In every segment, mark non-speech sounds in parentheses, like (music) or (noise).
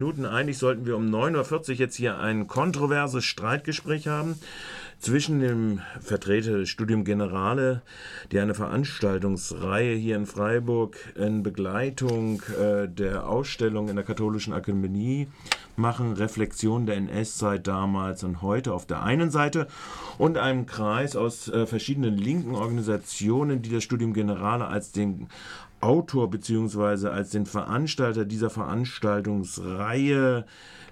Minuten. Eigentlich sollten wir um 9.40 Uhr jetzt hier ein kontroverses Streitgespräch haben zwischen dem Vertreter des Studium Generale, die eine Veranstaltungsreihe hier in Freiburg in Begleitung äh, der Ausstellung in der Katholischen Akademie machen, Reflexion der NS-Zeit damals und heute auf der einen Seite und einem Kreis aus äh, verschiedenen linken Organisationen, die das Studium Generale als den Autor beziehungsweise als den Veranstalter dieser Veranstaltungsreihe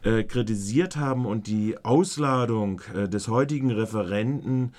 äh, kritisiert haben und die Ausladung äh, des heutigen Referenten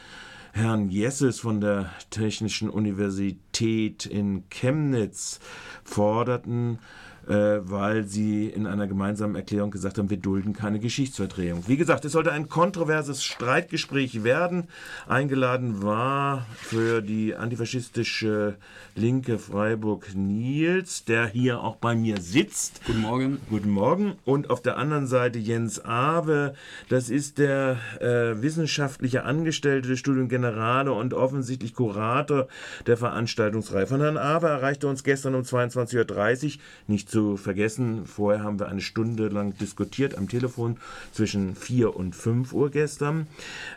Herrn Jesses von der Technischen Universität in Chemnitz forderten, äh, weil sie in einer gemeinsamen Erklärung gesagt haben, wir dulden keine Geschichtsverdrehung. Wie gesagt, es sollte ein kontroverses Streitgespräch werden. Eingeladen war für die antifaschistische Linke Freiburg Nils, der hier auch bei mir sitzt. Guten Morgen. Guten Morgen. Und auf der anderen Seite Jens Awe, das ist der äh, wissenschaftliche Angestellte des Studium Generale und offensichtlich Kurator der Veranstaltungsreihe. Von Herrn Awe erreichte uns gestern um 22.30 Uhr nicht zu vergessen, vorher haben wir eine Stunde lang diskutiert am Telefon zwischen 4 und 5 Uhr gestern.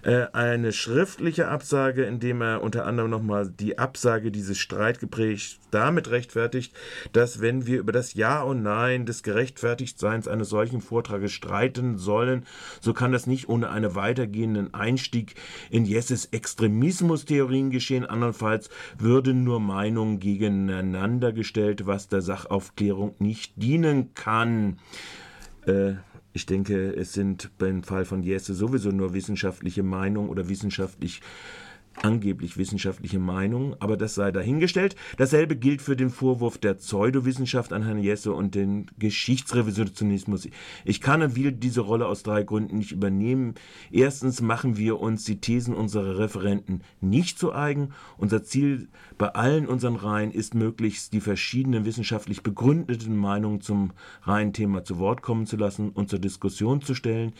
Äh, eine schriftliche Absage, in dem er unter anderem nochmal die Absage dieses Streitgesprächs damit rechtfertigt, dass wenn wir über das Ja und Nein des Gerechtfertigtseins eines solchen Vortrages streiten sollen, so kann das nicht ohne einen weitergehenden Einstieg in Jesses Extremismustheorien geschehen. Andernfalls würden nur Meinungen gegeneinander gestellt, was der Sachaufklärung nicht nicht dienen kann. Äh, ich denke, es sind beim Fall von Jesse sowieso nur wissenschaftliche Meinungen oder wissenschaftlich angeblich wissenschaftliche Meinung, aber das sei dahingestellt. Dasselbe gilt für den Vorwurf der Pseudowissenschaft an Herrn Jesse und den Geschichtsrevisionismus. Ich kann und will diese Rolle aus drei Gründen nicht übernehmen. Erstens machen wir uns die Thesen unserer Referenten nicht zu eigen. Unser Ziel bei allen unseren Reihen ist möglichst die verschiedenen wissenschaftlich begründeten Meinungen zum Reihenthema zu Wort kommen zu lassen und zur Diskussion zu stellen.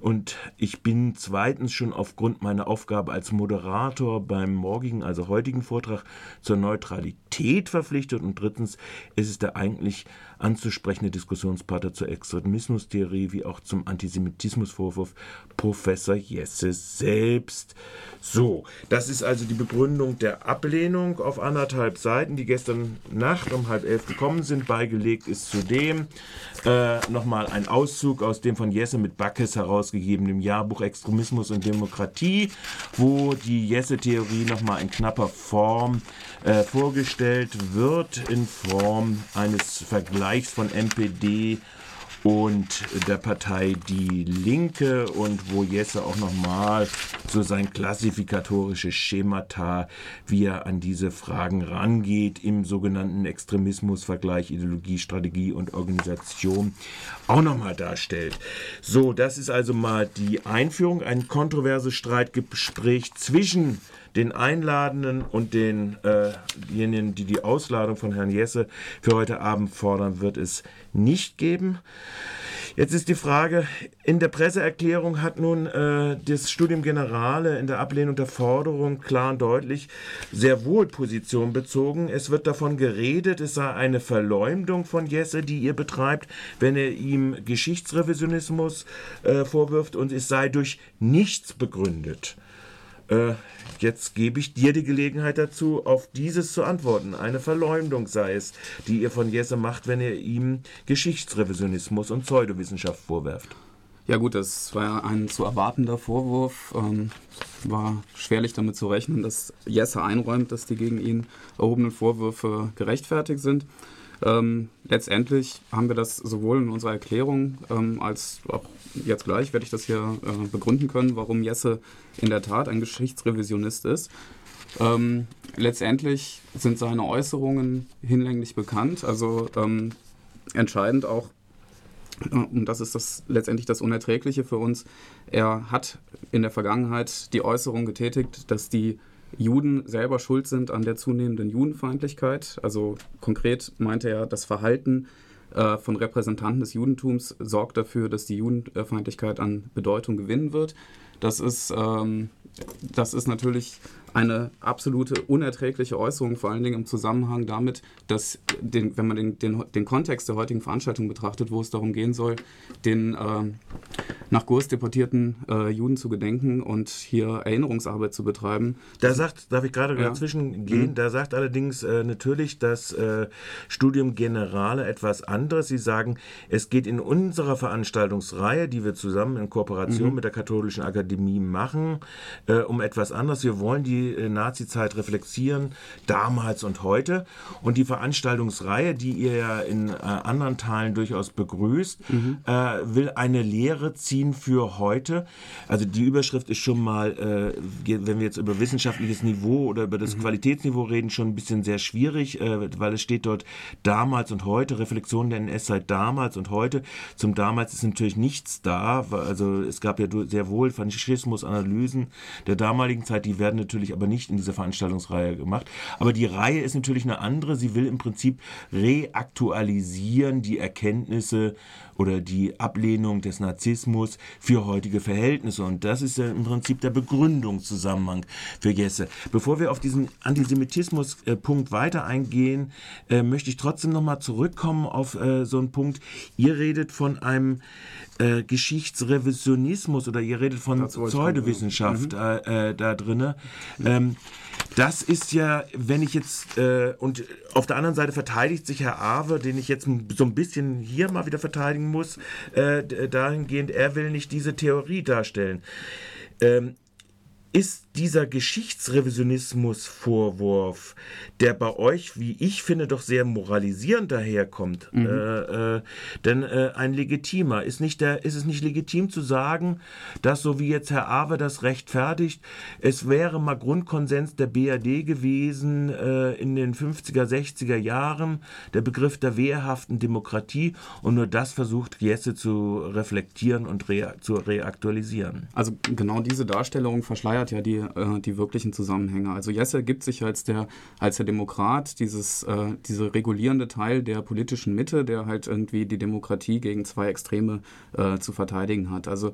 Und ich bin zweitens schon aufgrund meiner Aufgabe als Moderator beim morgigen, also heutigen Vortrag zur Neutralität verpflichtet. Und drittens ist es der eigentlich anzusprechende Diskussionspartner zur Extremismustheorie wie auch zum Antisemitismusvorwurf Professor Jesse selbst. So, das ist also die Begründung der Ablehnung auf anderthalb Seiten, die gestern Nacht um halb elf gekommen sind. Beigelegt ist zudem äh, nochmal ein Auszug aus dem von Jesse mit Backes herausgegebenen Jahrbuch Extremismus und Demokratie, wo die Jesse-Theorie nochmal in knapper Form äh, vorgestellt wird, in Form eines Vergleichs von MPD und der Partei Die Linke und wo Jesse auch nochmal so sein klassifikatorisches Schemata, wie er an diese Fragen rangeht, im sogenannten Extremismusvergleich Ideologie, Strategie und Organisation auch nochmal darstellt. So, das ist also mal die Einführung, ein kontroverses Streitgespräch zwischen den Einladenden und denjenigen, äh die die Ausladung von Herrn Jesse für heute Abend fordern, wird es nicht geben. Jetzt ist die Frage, in der Presseerklärung hat nun äh, das Studium Generale in der Ablehnung der Forderung klar und deutlich sehr wohl Position bezogen. Es wird davon geredet, es sei eine Verleumdung von Jesse, die ihr betreibt, wenn er ihm Geschichtsrevisionismus äh, vorwirft und es sei durch nichts begründet. Äh, jetzt gebe ich dir die Gelegenheit dazu, auf dieses zu antworten. Eine Verleumdung sei es, die ihr von Jesse macht, wenn ihr ihm Geschichtsrevisionismus und Pseudowissenschaft vorwerft. Ja gut, das war ein zu erwartender Vorwurf. Ähm, war schwerlich damit zu rechnen, dass Jesse einräumt, dass die gegen ihn erhobenen Vorwürfe gerechtfertigt sind. Ähm, letztendlich haben wir das sowohl in unserer Erklärung ähm, als auch jetzt gleich werde ich das hier äh, begründen können, warum Jesse in der Tat ein Geschichtsrevisionist ist. Ähm, letztendlich sind seine Äußerungen hinlänglich bekannt, also ähm, entscheidend auch, äh, und das ist das letztendlich das Unerträgliche für uns, er hat in der Vergangenheit die Äußerung getätigt, dass die Juden selber schuld sind an der zunehmenden Judenfeindlichkeit. Also konkret meinte er, das Verhalten äh, von Repräsentanten des Judentums sorgt dafür, dass die Judenfeindlichkeit an Bedeutung gewinnen wird. Das ist, ähm, das ist natürlich eine absolute unerträgliche Äußerung, vor allen Dingen im Zusammenhang damit, dass, den, wenn man den, den, den Kontext der heutigen Veranstaltung betrachtet, wo es darum gehen soll, den äh, nach Gurs deportierten äh, Juden zu gedenken und hier Erinnerungsarbeit zu betreiben. Da sagt, darf ich gerade ja. dazwischen gehen, mhm. da sagt allerdings äh, natürlich das äh, Studium Generale etwas anderes. Sie sagen, es geht in unserer Veranstaltungsreihe, die wir zusammen in Kooperation mhm. mit der Katholischen Akademie machen, äh, um etwas anderes. Wir wollen die die äh, Nazi-Zeit reflektieren, damals und heute. Und die Veranstaltungsreihe, die ihr ja in äh, anderen Teilen durchaus begrüßt, mhm. äh, will eine Lehre ziehen für heute. Also die Überschrift ist schon mal, äh, wenn wir jetzt über wissenschaftliches Niveau oder über das mhm. Qualitätsniveau reden, schon ein bisschen sehr schwierig, äh, weil es steht dort damals und heute, Reflexion der NS-Zeit damals und heute. Zum damals ist natürlich nichts da, also es gab ja sehr wohl Faschismus-Analysen der damaligen Zeit, die werden natürlich aber nicht in dieser Veranstaltungsreihe gemacht. Aber die Reihe ist natürlich eine andere. Sie will im Prinzip reaktualisieren die Erkenntnisse oder die Ablehnung des Narzissmus für heutige Verhältnisse. Und das ist ja im Prinzip der Begründungszusammenhang für Jesse. Bevor wir auf diesen Antisemitismus-Punkt weiter eingehen, äh, möchte ich trotzdem nochmal zurückkommen auf äh, so einen Punkt. Ihr redet von einem äh, Geschichtsrevisionismus oder ihr redet von Pseudowissenschaft mhm. äh, äh, da drinne. Ähm, das ist ja, wenn ich jetzt, äh, und auf der anderen Seite verteidigt sich Herr Awe, den ich jetzt so ein bisschen hier mal wieder verteidigen muss, äh, dahingehend, er will nicht diese Theorie darstellen. Ähm, ist dieser Geschichtsrevisionismus-Vorwurf, der bei euch, wie ich finde, doch sehr moralisierend daherkommt, mhm. äh, äh, denn äh, ein legitimer, ist, nicht der, ist es nicht legitim zu sagen, dass so wie jetzt Herr Awe das rechtfertigt, es wäre mal Grundkonsens der BRD gewesen äh, in den 50er, 60er Jahren, der Begriff der wehrhaften Demokratie und nur das versucht Jesse zu reflektieren und rea zu reaktualisieren. Also genau diese Darstellung verschleiert ja die äh, die wirklichen Zusammenhänge. Also Jesse gibt sich als der, als der Demokrat, dieses, äh, diese regulierende Teil der politischen Mitte, der halt irgendwie die Demokratie gegen zwei Extreme äh, zu verteidigen hat. Also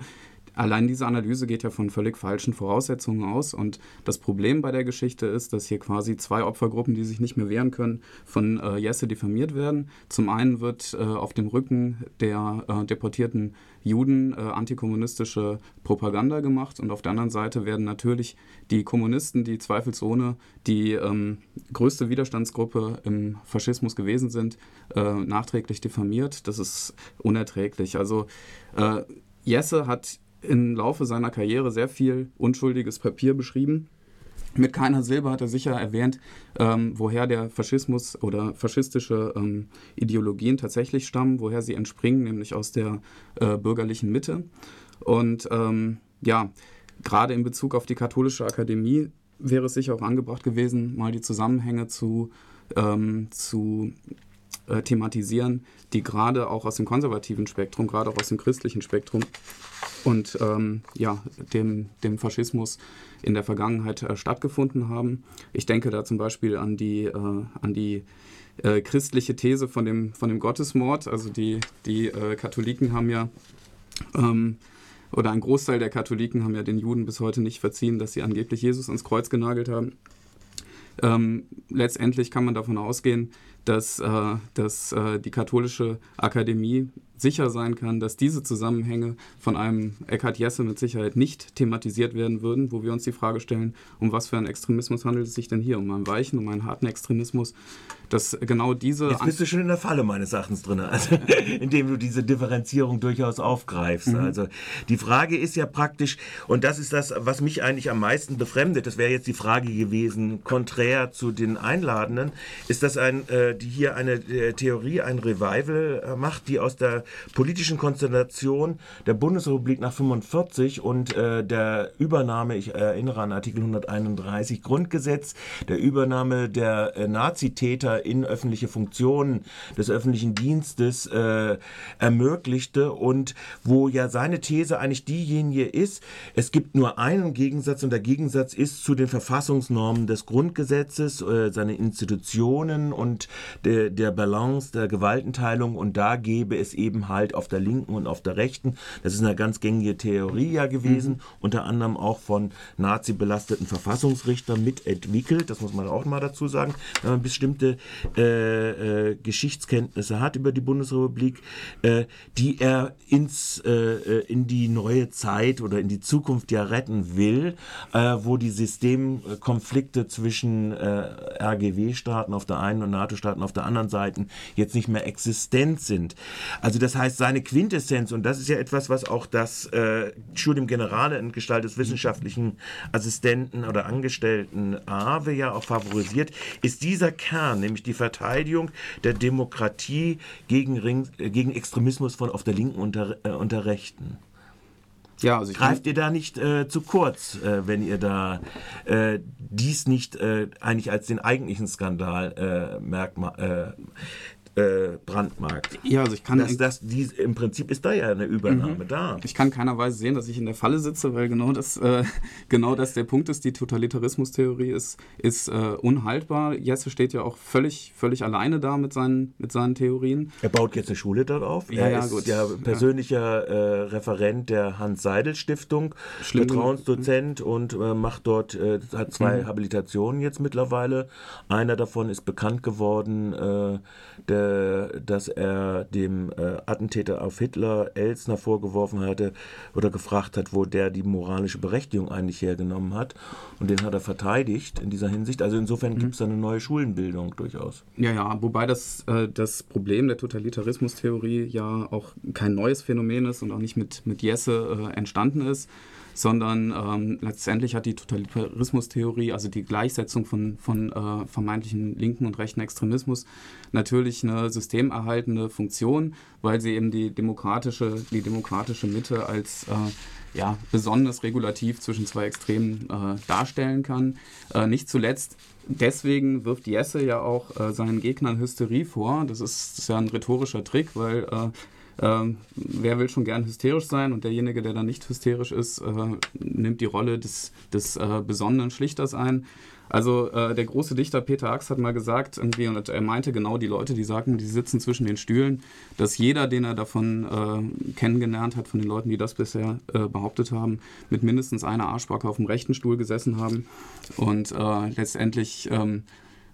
Allein diese Analyse geht ja von völlig falschen Voraussetzungen aus. Und das Problem bei der Geschichte ist, dass hier quasi zwei Opfergruppen, die sich nicht mehr wehren können, von äh, Jesse diffamiert werden. Zum einen wird äh, auf dem Rücken der äh, deportierten Juden äh, antikommunistische Propaganda gemacht und auf der anderen Seite werden natürlich die Kommunisten, die zweifelsohne die ähm, größte Widerstandsgruppe im Faschismus gewesen sind, äh, nachträglich diffamiert. Das ist unerträglich. Also äh, Jesse hat im Laufe seiner Karriere sehr viel unschuldiges Papier beschrieben. Mit keiner Silbe hat er sicher erwähnt, ähm, woher der Faschismus oder faschistische ähm, Ideologien tatsächlich stammen, woher sie entspringen, nämlich aus der äh, bürgerlichen Mitte. Und ähm, ja, gerade in Bezug auf die katholische Akademie wäre es sicher auch angebracht gewesen, mal die Zusammenhänge zu, ähm, zu äh, thematisieren, die gerade auch aus dem konservativen Spektrum, gerade auch aus dem christlichen Spektrum und ähm, ja, dem, dem Faschismus in der Vergangenheit äh, stattgefunden haben. Ich denke da zum Beispiel an die, äh, an die äh, christliche These von dem, von dem Gottesmord. Also die, die äh, Katholiken haben ja, ähm, oder ein Großteil der Katholiken haben ja den Juden bis heute nicht verziehen, dass sie angeblich Jesus ans Kreuz genagelt haben. Ähm, letztendlich kann man davon ausgehen, dass, äh, dass äh, die katholische Akademie sicher sein kann, dass diese Zusammenhänge von einem Eckhard Jesse mit Sicherheit nicht thematisiert werden würden, wo wir uns die Frage stellen, um was für einen Extremismus handelt es sich denn hier? Um einen weichen, um einen harten Extremismus? Dass genau diese. Jetzt bist du schon in der Falle meines Erachtens drin, also, (laughs) indem du diese Differenzierung durchaus aufgreifst. Mhm. Also die Frage ist ja praktisch, und das ist das, was mich eigentlich am meisten befremdet, das wäre jetzt die Frage gewesen, konträr zu den Einladenden, ist das ein, äh, die hier eine äh, Theorie, ein Revival äh, macht, die aus der politischen Konstellation der Bundesrepublik nach 45 und äh, der Übernahme, ich erinnere an Artikel 131 Grundgesetz, der Übernahme der äh, Nazitäter in öffentliche Funktionen des öffentlichen Dienstes äh, ermöglichte und wo ja seine These eigentlich diejenige ist, es gibt nur einen Gegensatz und der Gegensatz ist zu den Verfassungsnormen des Grundgesetzes, äh, seine Institutionen und der, der Balance der Gewaltenteilung und da gäbe es eben Zusammenhalt auf der linken und auf der rechten. Das ist eine ganz gängige Theorie ja gewesen, mhm. unter anderem auch von Nazi-belasteten Verfassungsrichtern mitentwickelt. Das muss man auch mal dazu sagen, wenn man bestimmte äh, äh, Geschichtskenntnisse hat über die Bundesrepublik, äh, die er ins, äh, äh, in die neue Zeit oder in die Zukunft ja retten will, äh, wo die Systemkonflikte zwischen RGW-Staaten auf der einen und NATO-Staaten auf der anderen Seite jetzt nicht mehr existent sind. Also das heißt, seine Quintessenz, und das ist ja etwas, was auch das äh, Studium Generale in Gestalt des wissenschaftlichen Assistenten oder Angestellten AWE ja auch favorisiert, ist dieser Kern, nämlich die Verteidigung der Demokratie gegen, Ring, äh, gegen Extremismus von auf der linken und der, äh, und der rechten. Ja, also Greift ihr da nicht äh, zu kurz, äh, wenn ihr da äh, dies nicht äh, eigentlich als den eigentlichen Skandal merkmal, äh, brandmarkt. Ja, also ich kann. Das, das, die, Im Prinzip ist da ja eine Übernahme mhm. da. Ich kann keinerweise sehen, dass ich in der Falle sitze, weil genau das, äh, (laughs) genau das der Punkt ist. Die Totalitarismustheorie ist, ist äh, unhaltbar. Jesse steht ja auch völlig, völlig alleine da mit seinen, mit seinen Theorien. Er baut jetzt eine Schule darauf. Ja, er ja, ist gut. ja persönlicher äh, Referent der Hans-Seidel-Stiftung, Vertrauensdozent und äh, macht dort, äh, hat zwei mhm. Habilitationen jetzt mittlerweile. Einer davon ist bekannt geworden, der äh, dass er dem äh, Attentäter auf Hitler Elsner vorgeworfen hatte oder gefragt hat, wo der die moralische Berechtigung eigentlich hergenommen hat. Und den hat er verteidigt in dieser Hinsicht. Also insofern mhm. gibt es eine neue Schulenbildung durchaus. Ja, ja, wobei das, äh, das Problem der Totalitarismustheorie ja auch kein neues Phänomen ist und auch nicht mit, mit Jesse äh, entstanden ist sondern ähm, letztendlich hat die Totalitarismustheorie, also die Gleichsetzung von, von äh, vermeintlichen linken und rechten Extremismus, natürlich eine systemerhaltende Funktion, weil sie eben die demokratische, die demokratische Mitte als äh, ja, besonders regulativ zwischen zwei Extremen äh, darstellen kann. Äh, nicht zuletzt deswegen wirft Jesse ja auch äh, seinen Gegnern Hysterie vor. Das ist, das ist ja ein rhetorischer Trick, weil äh, ähm, wer will schon gern hysterisch sein und derjenige, der dann nicht hysterisch ist, äh, nimmt die Rolle des, des äh, besonderen Schlichters ein. Also äh, der große Dichter Peter Ax hat mal gesagt, irgendwie, und er meinte genau die Leute, die sagen, die sitzen zwischen den Stühlen, dass jeder, den er davon äh, kennengelernt hat, von den Leuten, die das bisher äh, behauptet haben, mit mindestens einer Arschbacke auf dem rechten Stuhl gesessen haben. Und äh, letztendlich ähm,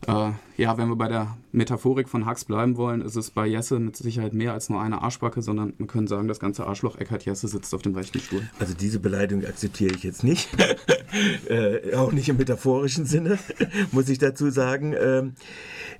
äh, ja, wenn wir bei der Metaphorik von Hux bleiben wollen, ist es bei Jesse mit Sicherheit mehr als nur eine Arschbacke, sondern man könnte sagen, das ganze Arschloch Eckhard Jesse sitzt auf dem rechten Stuhl. Also diese Beleidigung akzeptiere ich jetzt nicht. (laughs) äh, auch nicht im metaphorischen Sinne, (laughs) muss ich dazu sagen. Ähm,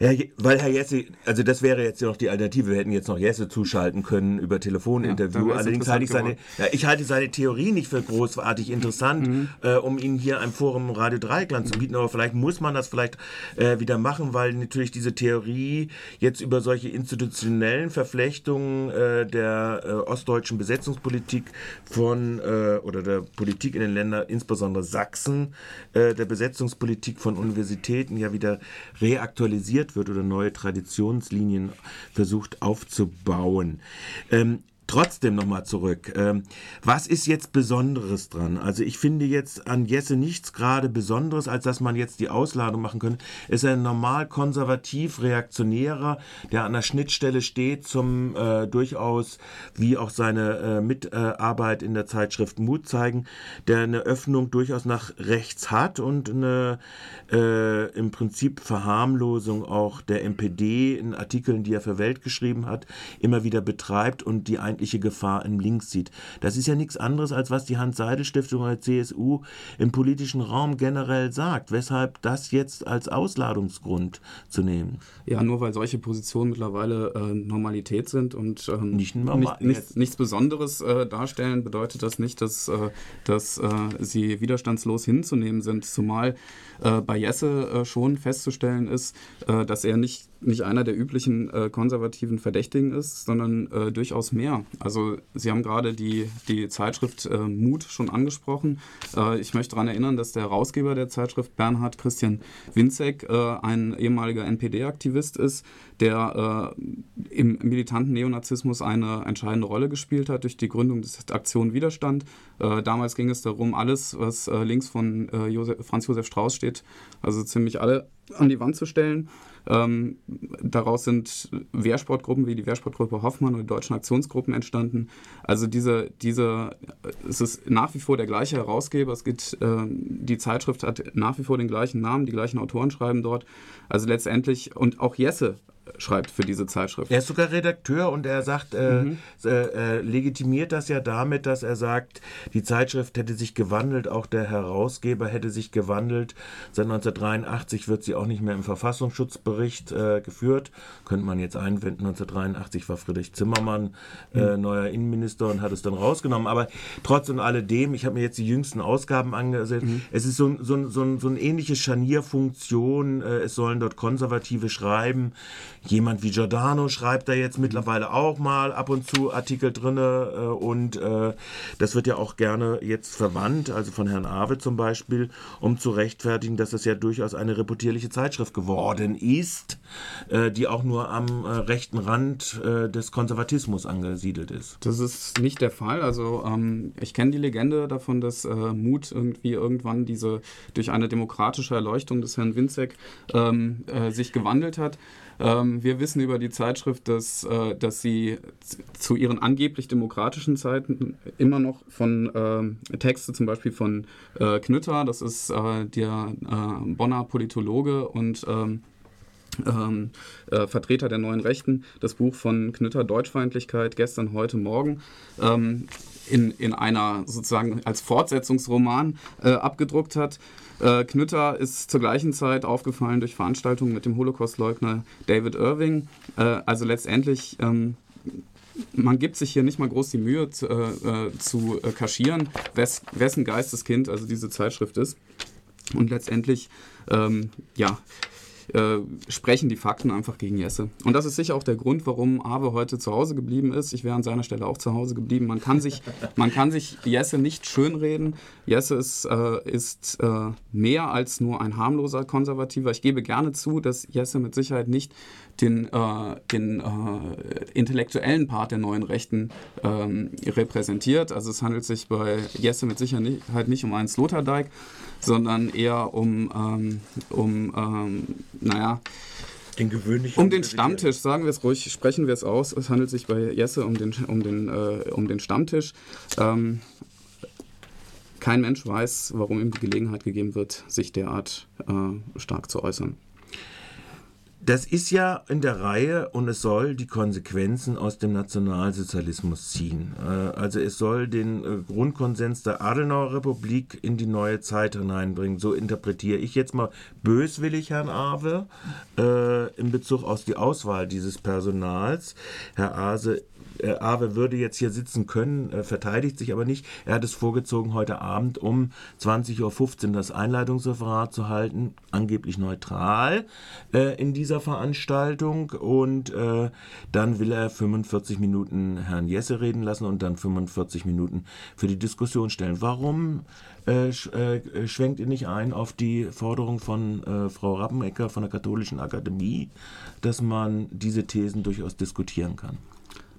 ja, weil Herr Jesse, also das wäre jetzt noch die Alternative, wir hätten jetzt noch Jesse zuschalten können über Telefoninterview. Ja, Allerdings halte ich seine, ja, ich halte seine Theorie nicht für großartig interessant, mhm. äh, um ihn hier ein Forum Radio Dreieckland zu bieten, aber vielleicht muss man das vielleicht äh, wieder machen, weil natürlich diese Theorie jetzt über solche institutionellen Verflechtungen äh, der äh, ostdeutschen Besetzungspolitik von äh, oder der Politik in den Ländern, insbesondere Sachsen, äh, der Besetzungspolitik von Universitäten ja wieder reaktualisiert wird oder neue Traditionslinien versucht aufzubauen. Ähm, Trotzdem nochmal zurück. Ähm, was ist jetzt Besonderes dran? Also ich finde jetzt an Jesse nichts gerade Besonderes, als dass man jetzt die Ausladung machen könnte. ist ein normal konservativ reaktionärer, der an der Schnittstelle steht zum äh, durchaus, wie auch seine äh, Mitarbeit in der Zeitschrift Mut zeigen, der eine Öffnung durchaus nach rechts hat und eine äh, im Prinzip Verharmlosung auch der NPD in Artikeln, die er für Welt geschrieben hat, immer wieder betreibt und die eigentliche Gefahr im Links sieht. Das ist ja nichts anderes, als was die Hans-Seidel-Stiftung oder CSU im politischen Raum generell sagt. Weshalb das jetzt als Ausladungsgrund zu nehmen? Ja, nur weil solche Positionen mittlerweile äh, Normalität sind und ähm, nicht nicht, nichts, nichts Besonderes äh, darstellen, bedeutet das nicht, dass, äh, dass äh, sie widerstandslos hinzunehmen sind. Zumal äh, bei Jesse äh, schon festzustellen ist, dass er nicht nicht einer der üblichen äh, konservativen Verdächtigen ist, sondern äh, durchaus mehr. Also Sie haben gerade die, die Zeitschrift äh, Mut schon angesprochen. Äh, ich möchte daran erinnern, dass der Herausgeber der Zeitschrift Bernhard Christian Winzek äh, ein ehemaliger NPD-Aktivist ist, der äh, im militanten Neonazismus eine entscheidende Rolle gespielt hat durch die Gründung des Aktion Widerstand. damals ging es darum, alles, was links von Josef, Franz Josef Strauß steht, also ziemlich alle an die Wand zu stellen. Ähm, daraus sind Wehrsportgruppen wie die Wehrsportgruppe Hoffmann oder die deutschen Aktionsgruppen entstanden. Also diese, diese, es ist nach wie vor der gleiche Herausgeber. Es gibt, äh, die Zeitschrift hat nach wie vor den gleichen Namen, die gleichen Autoren schreiben dort. Also letztendlich, und auch Jesse schreibt für diese Zeitschrift. Er ist sogar Redakteur und er sagt, äh, mhm. äh, äh, legitimiert das ja damit, dass er sagt, die Zeitschrift hätte sich gewandelt, auch der Herausgeber hätte sich gewandelt. Seit 1983 wird sie auch nicht mehr im Verfassungsschutzbericht äh, geführt. Könnte man jetzt einwenden, 1983 war Friedrich Zimmermann äh, mhm. neuer Innenminister und hat es dann rausgenommen. Aber trotz und alledem, ich habe mir jetzt die jüngsten Ausgaben angesehen, mhm. es ist so, so, so, so eine ähnliche Scharnierfunktion. Äh, es sollen dort Konservative schreiben. Jemand wie Giordano schreibt da jetzt mittlerweile auch mal ab und zu Artikel drinne äh, und äh, das wird ja auch gerne jetzt verwandt, also von Herrn Awe zum Beispiel, um zu rechtfertigen, dass es ja durchaus eine reputierliche Zeitschrift geworden ist, äh, die auch nur am äh, rechten Rand äh, des Konservatismus angesiedelt ist. Das ist nicht der Fall. Also ähm, ich kenne die Legende davon, dass äh, Mut irgendwie irgendwann diese durch eine demokratische Erleuchtung des Herrn Winzek ähm, sich gewandelt hat. Ähm, wir wissen über die Zeitschrift, dass, äh, dass sie zu ihren angeblich demokratischen Zeiten immer noch von äh, Texte zum Beispiel von äh, Knütter, das ist äh, der äh, Bonner Politologe und ähm, ähm, äh, Vertreter der neuen Rechten, das Buch von Knütter Deutschfeindlichkeit gestern, heute, morgen. Ähm, in, in einer sozusagen als Fortsetzungsroman äh, abgedruckt hat. Äh, Knütter ist zur gleichen Zeit aufgefallen durch Veranstaltungen mit dem Holocaust-Leugner David Irving. Äh, also letztendlich ähm, man gibt sich hier nicht mal groß die Mühe zu, äh, äh zu äh, kaschieren, wes, wessen Geisteskind also diese Zeitschrift ist. Und letztendlich, ähm, ja, äh, sprechen die Fakten einfach gegen Jesse. Und das ist sicher auch der Grund, warum Awe heute zu Hause geblieben ist. Ich wäre an seiner Stelle auch zu Hause geblieben. Man kann sich, (laughs) man kann sich Jesse nicht schönreden. Jesse ist, äh, ist äh, mehr als nur ein harmloser Konservativer. Ich gebe gerne zu, dass Jesse mit Sicherheit nicht den, äh, den äh, intellektuellen Part der neuen Rechten ähm, repräsentiert. Also es handelt sich bei Jesse mit Sicherheit nicht um einen Sloterdijk, sondern eher um, ähm, um ähm, naja, den gewöhnlichen um den Stammtisch, sagen wir es ruhig, sprechen wir es aus. Es handelt sich bei Jesse um den, um den, äh, um den Stammtisch. Ähm, kein Mensch weiß, warum ihm die Gelegenheit gegeben wird, sich derart äh, stark zu äußern. Das ist ja in der Reihe und es soll die Konsequenzen aus dem Nationalsozialismus ziehen. Äh, also es soll den äh, Grundkonsens der Adenauer Republik in die neue Zeit hineinbringen. So interpretiere ich jetzt mal böswillig Herrn Awe äh, in Bezug auf die Auswahl dieses Personals. Herr Ase Awe würde jetzt hier sitzen können, verteidigt sich aber nicht. Er hat es vorgezogen, heute Abend um 20.15 Uhr das Einleitungsreferat zu halten, angeblich neutral in dieser Veranstaltung. Und äh, dann will er 45 Minuten Herrn Jesse reden lassen und dann 45 Minuten für die Diskussion stellen. Warum äh, äh, schwenkt ihr nicht ein auf die Forderung von Frau Rappenecker von der Katholischen Akademie, dass man diese Thesen durchaus diskutieren kann?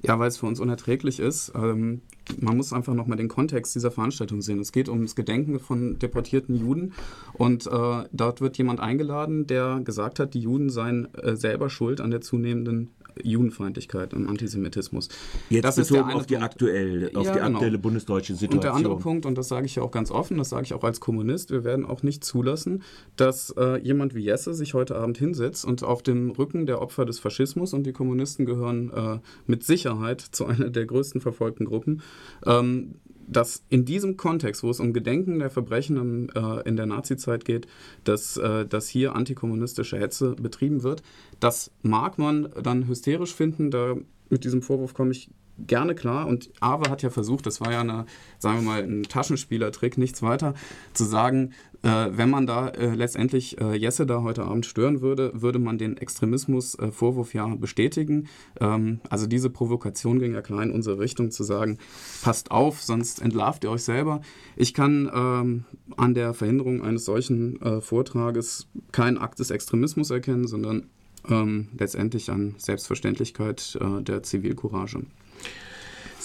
Ja, weil es für uns unerträglich ist. Ähm, man muss einfach nochmal den Kontext dieser Veranstaltung sehen. Es geht ums Gedenken von deportierten Juden und äh, dort wird jemand eingeladen, der gesagt hat, die Juden seien äh, selber schuld an der zunehmenden Judenfeindlichkeit und Antisemitismus. Jetzt das bezogen auf die, aktuelle, auf ja, die aktuelle genau. bundesdeutsche Situation. Und der andere Punkt, und das sage ich ja auch ganz offen, das sage ich auch als Kommunist, wir werden auch nicht zulassen, dass äh, jemand wie Jesse sich heute Abend hinsetzt und auf dem Rücken der Opfer des Faschismus, und die Kommunisten gehören äh, mit Sicherheit zu einer der größten verfolgten Gruppen, ähm, dass in diesem Kontext, wo es um Gedenken der Verbrechen im, äh, in der Nazizeit geht, dass, äh, dass hier antikommunistische Hetze betrieben wird. Das mag man dann hysterisch finden, da mit diesem Vorwurf komme ich gerne klar. Und Awe hat ja versucht, das war ja eine, sagen wir mal, ein Taschenspielertrick, nichts weiter, zu sagen, äh, wenn man da äh, letztendlich äh, Jesse da heute Abend stören würde, würde man den Extremismus-Vorwurf ja bestätigen. Ähm, also diese Provokation ging ja klar in unsere Richtung, zu sagen, passt auf, sonst entlarvt ihr euch selber. Ich kann ähm, an der Verhinderung eines solchen äh, Vortrages keinen Akt des Extremismus erkennen, sondern ähm, letztendlich an Selbstverständlichkeit äh, der Zivilcourage.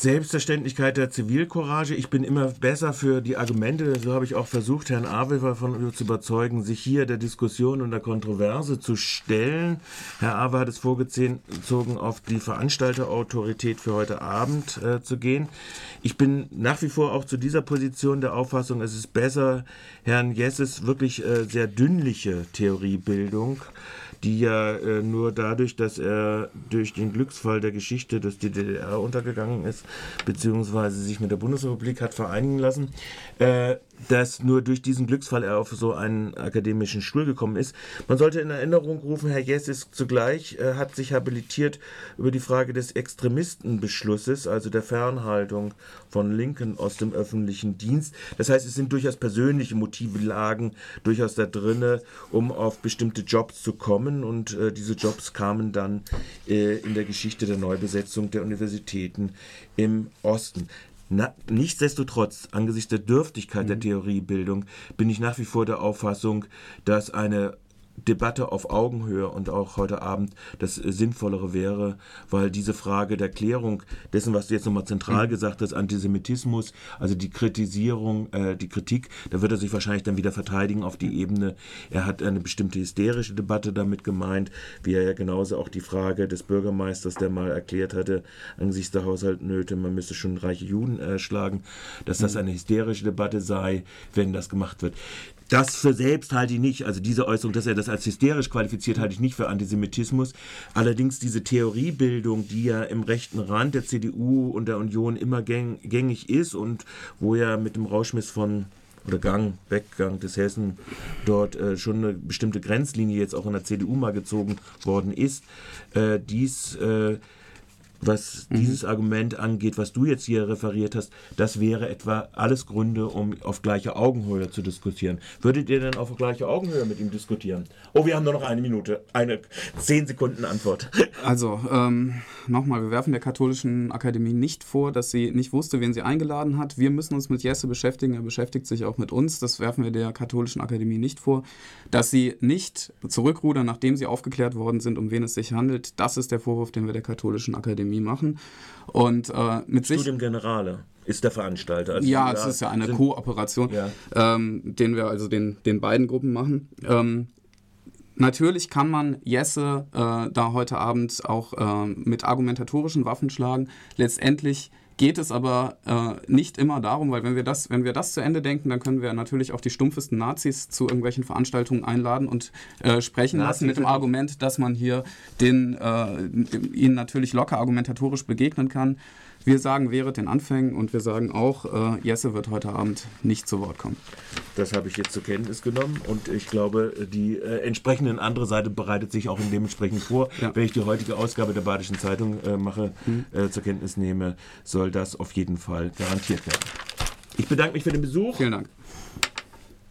Selbstverständlichkeit der Zivilcourage. Ich bin immer besser für die Argumente. So habe ich auch versucht, Herrn Awe davon zu überzeugen, sich hier der Diskussion und der Kontroverse zu stellen. Herr Awe hat es vorgezogen, auf die Veranstalterautorität für heute Abend äh, zu gehen. Ich bin nach wie vor auch zu dieser Position der Auffassung, es ist besser, Herrn Jesses wirklich äh, sehr dünnliche Theoriebildung die ja äh, nur dadurch, dass er durch den Glücksfall der Geschichte des DDR untergegangen ist, beziehungsweise sich mit der Bundesrepublik hat vereinigen lassen, äh, dass nur durch diesen Glücksfall er auf so einen akademischen Stuhl gekommen ist. Man sollte in Erinnerung rufen, Herr Jess ist zugleich, äh, hat sich habilitiert über die Frage des Extremistenbeschlusses, also der Fernhaltung von Linken aus dem öffentlichen Dienst. Das heißt, es sind durchaus persönliche Motive lagen durchaus da drinne, um auf bestimmte Jobs zu kommen und äh, diese Jobs kamen dann äh, in der Geschichte der Neubesetzung der Universitäten im Osten. Na, nichtsdestotrotz, angesichts der Dürftigkeit mhm. der Theoriebildung, bin ich nach wie vor der Auffassung, dass eine Debatte auf Augenhöhe und auch heute Abend das Sinnvollere wäre, weil diese Frage der Klärung dessen, was du jetzt nochmal zentral mhm. gesagt hast, Antisemitismus, also die Kritisierung, äh, die Kritik, da wird er sich wahrscheinlich dann wieder verteidigen auf die Ebene. Er hat eine bestimmte hysterische Debatte damit gemeint, wie er ja genauso auch die Frage des Bürgermeisters, der mal erklärt hatte, angesichts der Haushaltnöte, man müsste schon reiche Juden erschlagen, dass das mhm. eine hysterische Debatte sei, wenn das gemacht wird. Das für selbst halte ich nicht, also diese Äußerung, dass er das als hysterisch qualifiziert, halte ich nicht für Antisemitismus. Allerdings diese Theoriebildung, die ja im rechten Rand der CDU und der Union immer gängig ist und wo ja mit dem Rauschmiss von oder Gang, Weggang des Hessen dort äh, schon eine bestimmte Grenzlinie jetzt auch in der CDU mal gezogen worden ist, äh, dies äh, was mhm. dieses Argument angeht, was du jetzt hier referiert hast, das wäre etwa alles Gründe, um auf gleicher Augenhöhe zu diskutieren. Würdet ihr denn auf gleicher Augenhöhe mit ihm diskutieren? Oh, wir haben nur noch eine Minute, eine zehn Sekunden Antwort. (laughs) Also, ähm, nochmal, wir werfen der Katholischen Akademie nicht vor, dass sie nicht wusste, wen sie eingeladen hat. Wir müssen uns mit Jesse beschäftigen, er beschäftigt sich auch mit uns. Das werfen wir der Katholischen Akademie nicht vor. Dass sie nicht zurückrudern, nachdem sie aufgeklärt worden sind, um wen es sich handelt, das ist der Vorwurf, den wir der Katholischen Akademie machen. Und äh, mit Studium Generale ist der Veranstalter. Also ja, es ist ja eine Kooperation, ja. ähm, den wir also den, den beiden Gruppen machen. Ähm, Natürlich kann man Jesse äh, da heute Abend auch äh, mit argumentatorischen Waffen schlagen. Letztendlich geht es aber äh, nicht immer darum, weil wenn wir, das, wenn wir das zu Ende denken, dann können wir natürlich auch die stumpfesten Nazis zu irgendwelchen Veranstaltungen einladen und äh, sprechen Nazis lassen mit dem Argument, dass man hier den, äh, ihnen natürlich locker argumentatorisch begegnen kann. Wir sagen wäre den Anfängen und wir sagen auch, äh, Jesse wird heute Abend nicht zu Wort kommen. Das habe ich jetzt zur Kenntnis genommen und ich glaube, die äh, entsprechende andere Seite bereitet sich auch dementsprechend vor. Ja. Wenn ich die heutige Ausgabe der Badischen Zeitung äh, mache, mhm. Zur Kenntnis nehme, soll das auf jeden Fall garantiert werden. Ich bedanke mich für den Besuch. Vielen Dank.